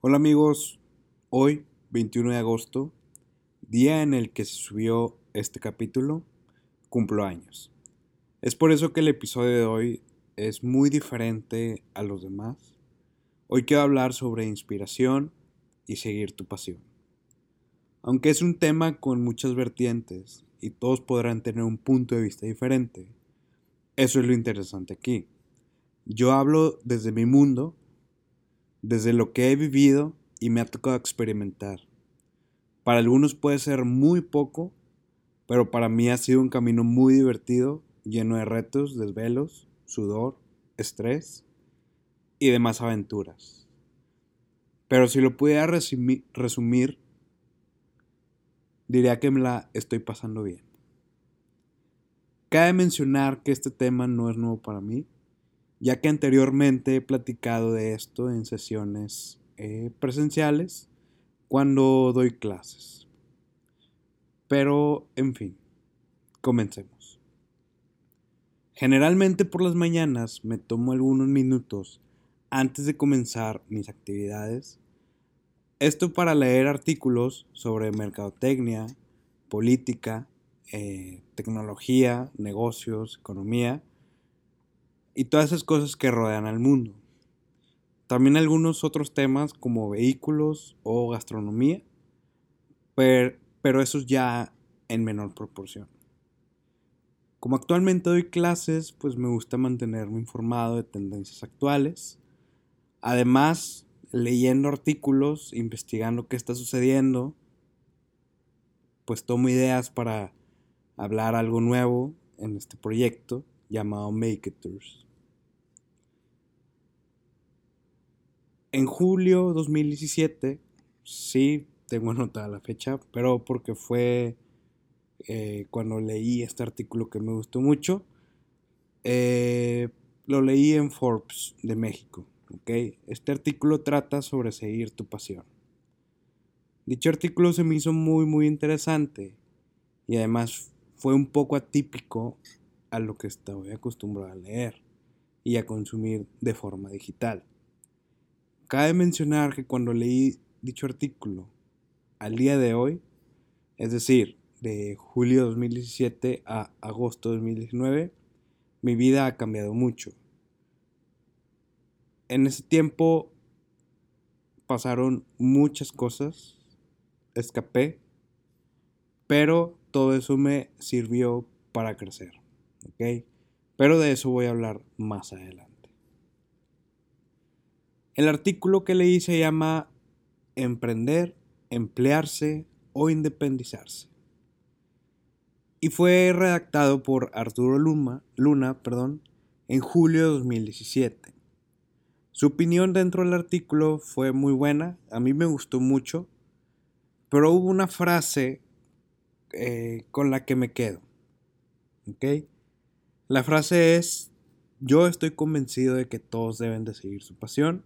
Hola amigos, hoy 21 de agosto, día en el que se subió este capítulo, cumplo años. Es por eso que el episodio de hoy es muy diferente a los demás. Hoy quiero hablar sobre inspiración y seguir tu pasión. Aunque es un tema con muchas vertientes y todos podrán tener un punto de vista diferente, eso es lo interesante aquí. Yo hablo desde mi mundo desde lo que he vivido y me ha tocado experimentar. Para algunos puede ser muy poco, pero para mí ha sido un camino muy divertido, lleno de retos, desvelos, sudor, estrés y demás aventuras. Pero si lo pudiera resumir, diría que me la estoy pasando bien. Cabe mencionar que este tema no es nuevo para mí ya que anteriormente he platicado de esto en sesiones eh, presenciales cuando doy clases. Pero, en fin, comencemos. Generalmente por las mañanas me tomo algunos minutos antes de comenzar mis actividades. Esto para leer artículos sobre mercadotecnia, política, eh, tecnología, negocios, economía y todas esas cosas que rodean al mundo. También algunos otros temas como vehículos o gastronomía, pero, pero esos ya en menor proporción. Como actualmente doy clases, pues me gusta mantenerme informado de tendencias actuales. Además, leyendo artículos, investigando qué está sucediendo, pues tomo ideas para hablar algo nuevo en este proyecto llamado Make It Tours. En julio 2017, sí, tengo anotada la fecha, pero porque fue eh, cuando leí este artículo que me gustó mucho. Eh, lo leí en Forbes de México. Este artículo trata sobre seguir tu pasión. Dicho artículo se me hizo muy muy interesante y además fue un poco atípico a lo que estoy acostumbrado a leer y a consumir de forma digital. Cabe mencionar que cuando leí dicho artículo al día de hoy, es decir, de julio 2017 a agosto 2019, mi vida ha cambiado mucho. En ese tiempo pasaron muchas cosas, escapé, pero todo eso me sirvió para crecer. Pero de eso voy a hablar más adelante. El artículo que leí se llama Emprender, emplearse o independizarse. Y fue redactado por Arturo Luna, Luna perdón, en julio de 2017. Su opinión dentro del artículo fue muy buena, a mí me gustó mucho, pero hubo una frase eh, con la que me quedo. La frase es, yo estoy convencido de que todos deben de seguir su pasión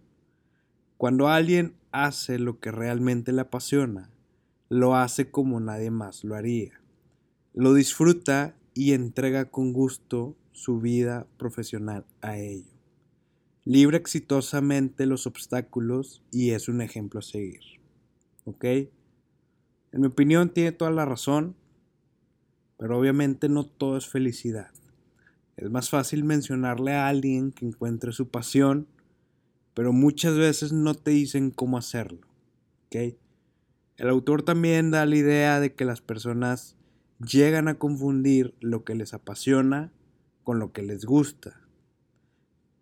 cuando alguien hace lo que realmente le apasiona, lo hace como nadie más lo haría. Lo disfruta y entrega con gusto su vida profesional a ello. Libra exitosamente los obstáculos y es un ejemplo a seguir. ¿Ok? En mi opinión tiene toda la razón, pero obviamente no todo es felicidad. Es más fácil mencionarle a alguien que encuentre su pasión pero muchas veces no te dicen cómo hacerlo. El autor también da la idea de que las personas llegan a confundir lo que les apasiona con lo que les gusta.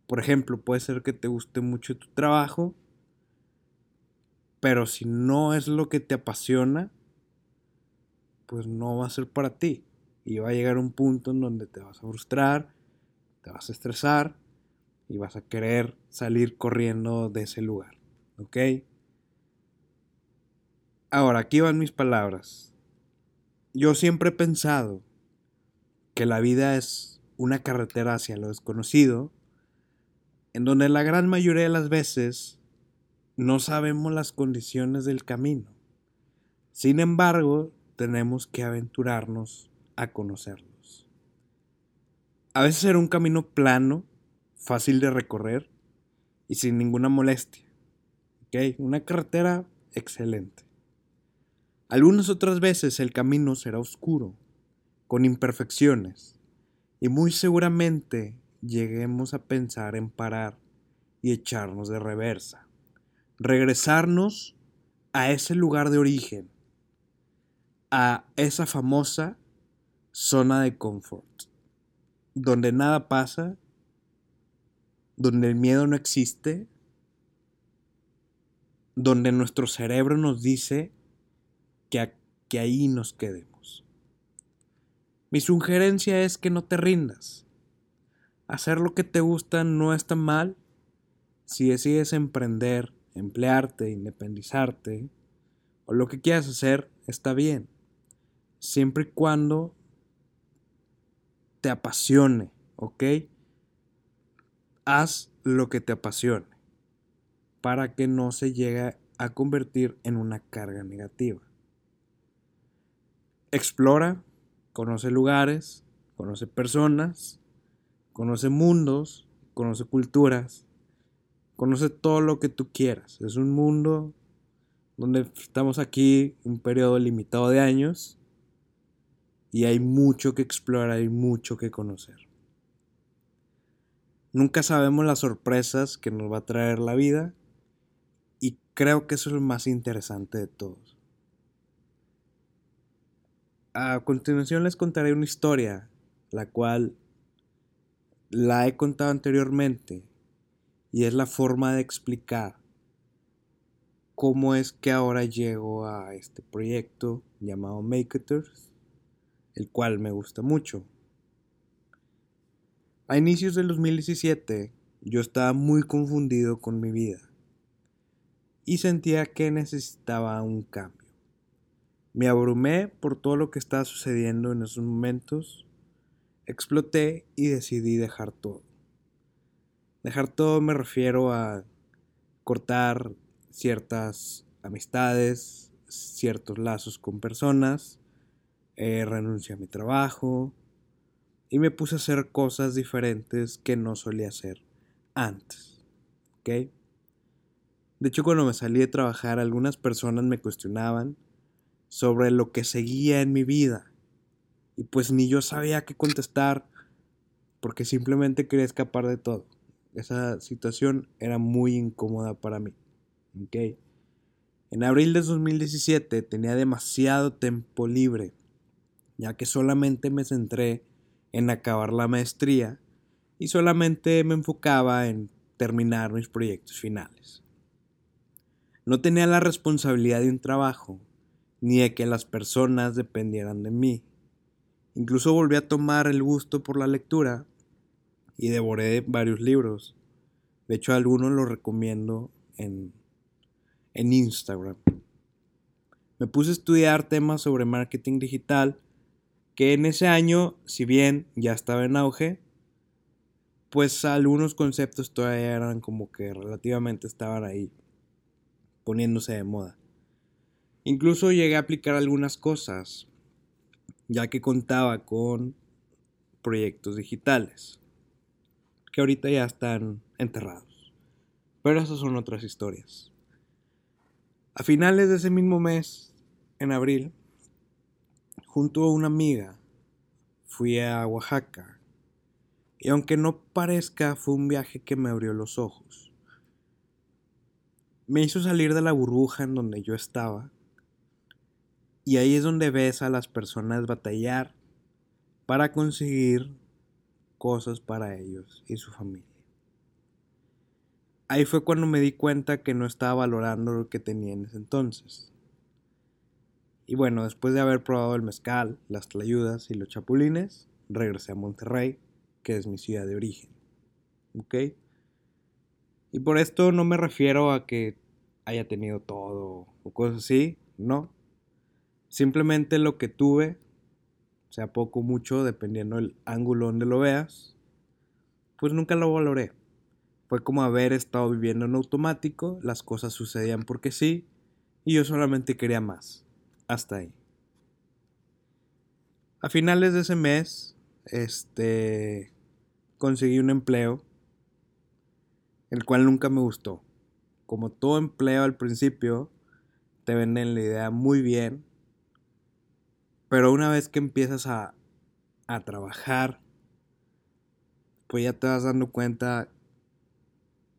Por ejemplo, puede ser que te guste mucho tu trabajo, pero si no es lo que te apasiona, pues no va a ser para ti. Y va a llegar un punto en donde te vas a frustrar, te vas a estresar y vas a querer salir corriendo de ese lugar. ¿Ok? Ahora, aquí van mis palabras. Yo siempre he pensado que la vida es una carretera hacia lo desconocido, en donde la gran mayoría de las veces no sabemos las condiciones del camino. Sin embargo, tenemos que aventurarnos a conocerlos. A veces será un camino plano fácil de recorrer y sin ninguna molestia. ¿Ok? Una carretera excelente. Algunas otras veces el camino será oscuro, con imperfecciones, y muy seguramente lleguemos a pensar en parar y echarnos de reversa, regresarnos a ese lugar de origen, a esa famosa zona de confort, donde nada pasa, donde el miedo no existe, donde nuestro cerebro nos dice que, que ahí nos quedemos. Mi sugerencia es que no te rindas. Hacer lo que te gusta no está mal si decides emprender, emplearte, independizarte o lo que quieras hacer, está bien. Siempre y cuando te apasione, ¿ok? Haz lo que te apasione para que no se llegue a convertir en una carga negativa. Explora, conoce lugares, conoce personas, conoce mundos, conoce culturas, conoce todo lo que tú quieras. Es un mundo donde estamos aquí un periodo limitado de años y hay mucho que explorar, hay mucho que conocer. Nunca sabemos las sorpresas que nos va a traer la vida y creo que eso es lo más interesante de todos. A continuación les contaré una historia, la cual la he contado anteriormente y es la forma de explicar cómo es que ahora llego a este proyecto llamado Makers el cual me gusta mucho. A inicios del 2017 yo estaba muy confundido con mi vida y sentía que necesitaba un cambio. Me abrumé por todo lo que estaba sucediendo en esos momentos, exploté y decidí dejar todo. Dejar todo me refiero a cortar ciertas amistades, ciertos lazos con personas, eh, renuncié a mi trabajo y me puse a hacer cosas diferentes que no solía hacer antes. ¿Ok? De hecho, cuando me salí de trabajar, algunas personas me cuestionaban sobre lo que seguía en mi vida. Y pues ni yo sabía qué contestar porque simplemente quería escapar de todo. Esa situación era muy incómoda para mí. ¿Ok? En abril de 2017 tenía demasiado tiempo libre ya que solamente me centré en acabar la maestría y solamente me enfocaba en terminar mis proyectos finales. No tenía la responsabilidad de un trabajo, ni de que las personas dependieran de mí. Incluso volví a tomar el gusto por la lectura y devoré varios libros. De hecho, algunos los recomiendo en, en Instagram. Me puse a estudiar temas sobre marketing digital que en ese año, si bien ya estaba en auge, pues algunos conceptos todavía eran como que relativamente estaban ahí poniéndose de moda. Incluso llegué a aplicar algunas cosas, ya que contaba con proyectos digitales, que ahorita ya están enterrados. Pero esas son otras historias. A finales de ese mismo mes, en abril, Junto a una amiga fui a Oaxaca y aunque no parezca fue un viaje que me abrió los ojos. Me hizo salir de la burbuja en donde yo estaba y ahí es donde ves a las personas batallar para conseguir cosas para ellos y su familia. Ahí fue cuando me di cuenta que no estaba valorando lo que tenía en ese entonces. Y bueno, después de haber probado el mezcal, las tlayudas y los chapulines, regresé a Monterrey, que es mi ciudad de origen. ¿Ok? Y por esto no me refiero a que haya tenido todo o cosas así, no. Simplemente lo que tuve, sea poco o mucho, dependiendo del ángulo donde lo veas, pues nunca lo valoré. Fue como haber estado viviendo en automático, las cosas sucedían porque sí, y yo solamente quería más hasta ahí. A finales de ese mes, este, conseguí un empleo, el cual nunca me gustó. como todo empleo al principio, te venden la idea muy bien, pero una vez que empiezas a, a trabajar, pues ya te vas dando cuenta,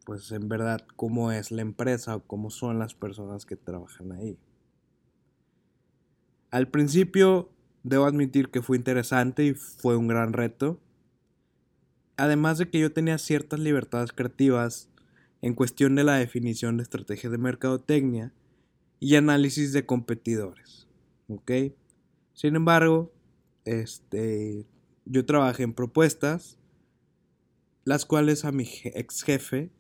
pues en verdad, cómo es la empresa o cómo son las personas que trabajan ahí. Al principio, debo admitir que fue interesante y fue un gran reto. Además de que yo tenía ciertas libertades creativas en cuestión de la definición de estrategias de mercadotecnia y análisis de competidores. ¿Ok? Sin embargo, este, yo trabajé en propuestas, las cuales a mi ex jefe,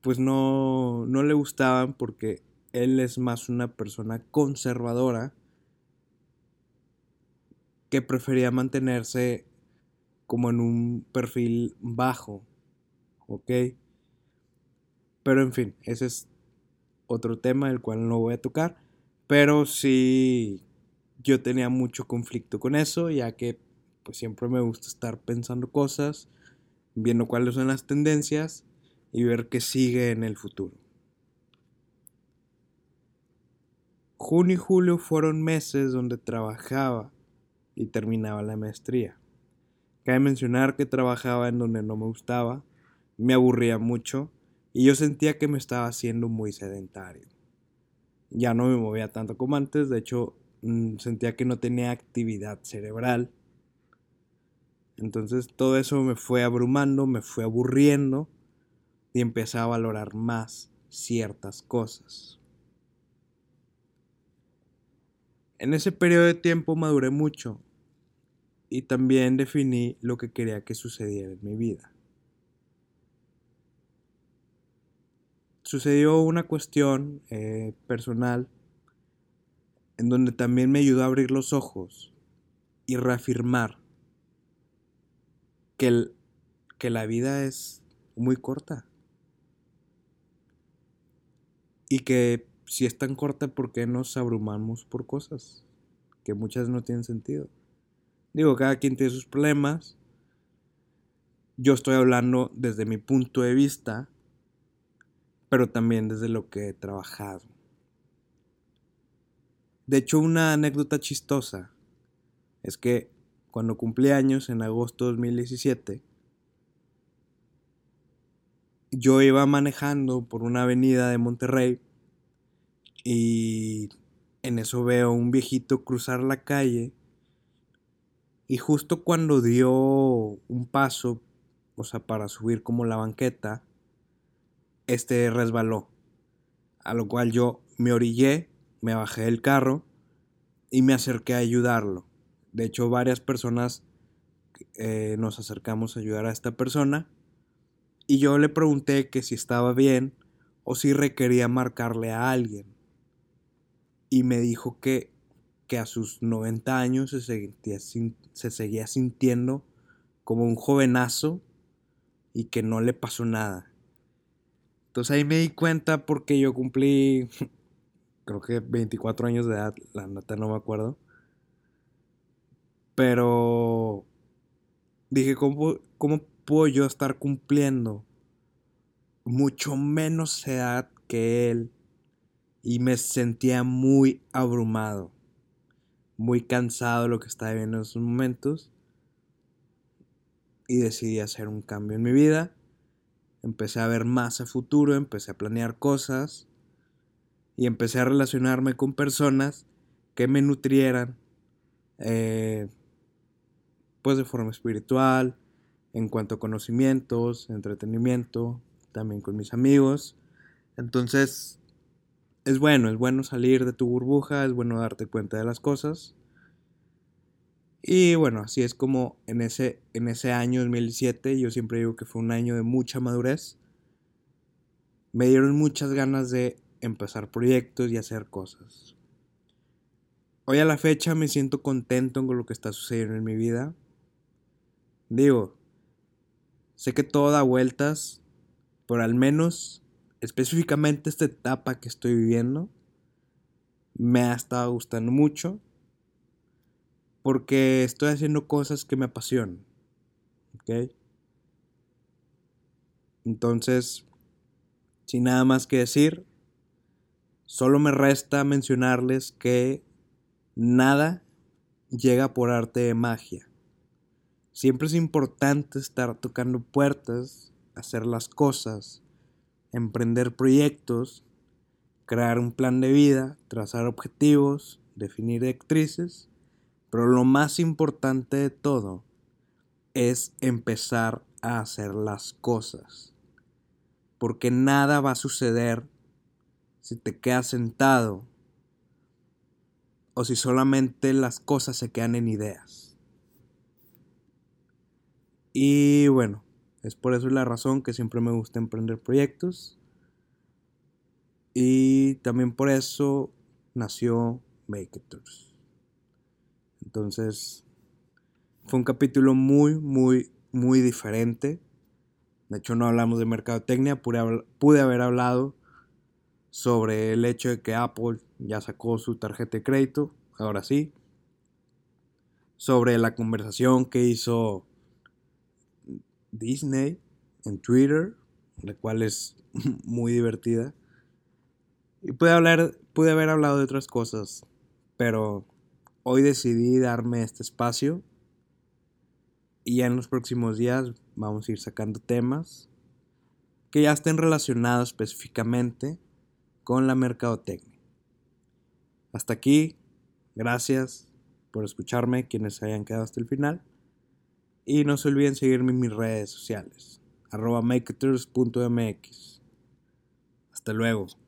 pues no, no le gustaban porque él es más una persona conservadora que prefería mantenerse como en un perfil bajo, ¿ok? Pero en fin, ese es otro tema del cual no voy a tocar. Pero sí, yo tenía mucho conflicto con eso, ya que pues siempre me gusta estar pensando cosas, viendo cuáles son las tendencias y ver qué sigue en el futuro. Junio y julio fueron meses donde trabajaba y terminaba la maestría. Cabe mencionar que trabajaba en donde no me gustaba, me aburría mucho y yo sentía que me estaba haciendo muy sedentario. Ya no me movía tanto como antes, de hecho mm, sentía que no tenía actividad cerebral. Entonces todo eso me fue abrumando, me fue aburriendo y empecé a valorar más ciertas cosas. En ese periodo de tiempo maduré mucho y también definí lo que quería que sucediera en mi vida. sucedió una cuestión eh, personal en donde también me ayudó a abrir los ojos y reafirmar que, que la vida es muy corta. Y que si es tan corta, ¿por qué nos abrumamos por cosas que muchas no tienen sentido? Digo, cada quien tiene sus problemas. Yo estoy hablando desde mi punto de vista pero también desde lo que he trabajado. De hecho, una anécdota chistosa es que cuando cumplí años en agosto de 2017, yo iba manejando por una avenida de Monterrey y en eso veo un viejito cruzar la calle y justo cuando dio un paso, o sea, para subir como la banqueta, este resbaló. A lo cual yo me orillé, me bajé del carro y me acerqué a ayudarlo. De hecho, varias personas eh, nos acercamos a ayudar a esta persona y yo le pregunté que si estaba bien o si requería marcarle a alguien. Y me dijo que, que a sus 90 años se, se seguía sintiendo como un jovenazo y que no le pasó nada. Entonces ahí me di cuenta porque yo cumplí, creo que 24 años de edad, la neta no me acuerdo. Pero dije, ¿cómo, ¿cómo puedo yo estar cumpliendo mucho menos edad que él? Y me sentía muy abrumado, muy cansado de lo que estaba viviendo en esos momentos. Y decidí hacer un cambio en mi vida empecé a ver más a futuro, empecé a planear cosas y empecé a relacionarme con personas que me nutrieran, eh, pues de forma espiritual, en cuanto a conocimientos, entretenimiento, también con mis amigos. Entonces, es bueno, es bueno salir de tu burbuja, es bueno darte cuenta de las cosas. Y bueno, así es como en ese, en ese año 2017, yo siempre digo que fue un año de mucha madurez. Me dieron muchas ganas de empezar proyectos y hacer cosas. Hoy a la fecha me siento contento con lo que está sucediendo en mi vida. Digo, sé que todo da vueltas, pero al menos específicamente esta etapa que estoy viviendo me ha estado gustando mucho porque estoy haciendo cosas que me apasionan. ¿Ok? Entonces, sin nada más que decir, solo me resta mencionarles que nada llega por arte de magia. Siempre es importante estar tocando puertas, hacer las cosas, emprender proyectos, crear un plan de vida, trazar objetivos, definir directrices, pero lo más importante de todo es empezar a hacer las cosas. Porque nada va a suceder si te quedas sentado o si solamente las cosas se quedan en ideas. Y bueno, es por eso la razón que siempre me gusta emprender proyectos. Y también por eso nació Make It Entonces, fue un capítulo muy, muy, muy diferente. De hecho, no hablamos de mercadotecnia, pude, pude haber hablado sobre el hecho de que Apple ya sacó su tarjeta de crédito, ahora sí. Sobre la conversación que hizo Disney en Twitter, la cual es muy divertida. Y pude, hablar, pude haber hablado de otras cosas, pero hoy decidí darme este espacio y en los próximos días vamos a ir sacando temas que ya estén relacionados específicamente con la mercadotecnia. Hasta aquí, gracias por escucharme quienes hayan quedado hasta el final. Y no se olviden seguirme en mis redes sociales, arroba. Hasta luego.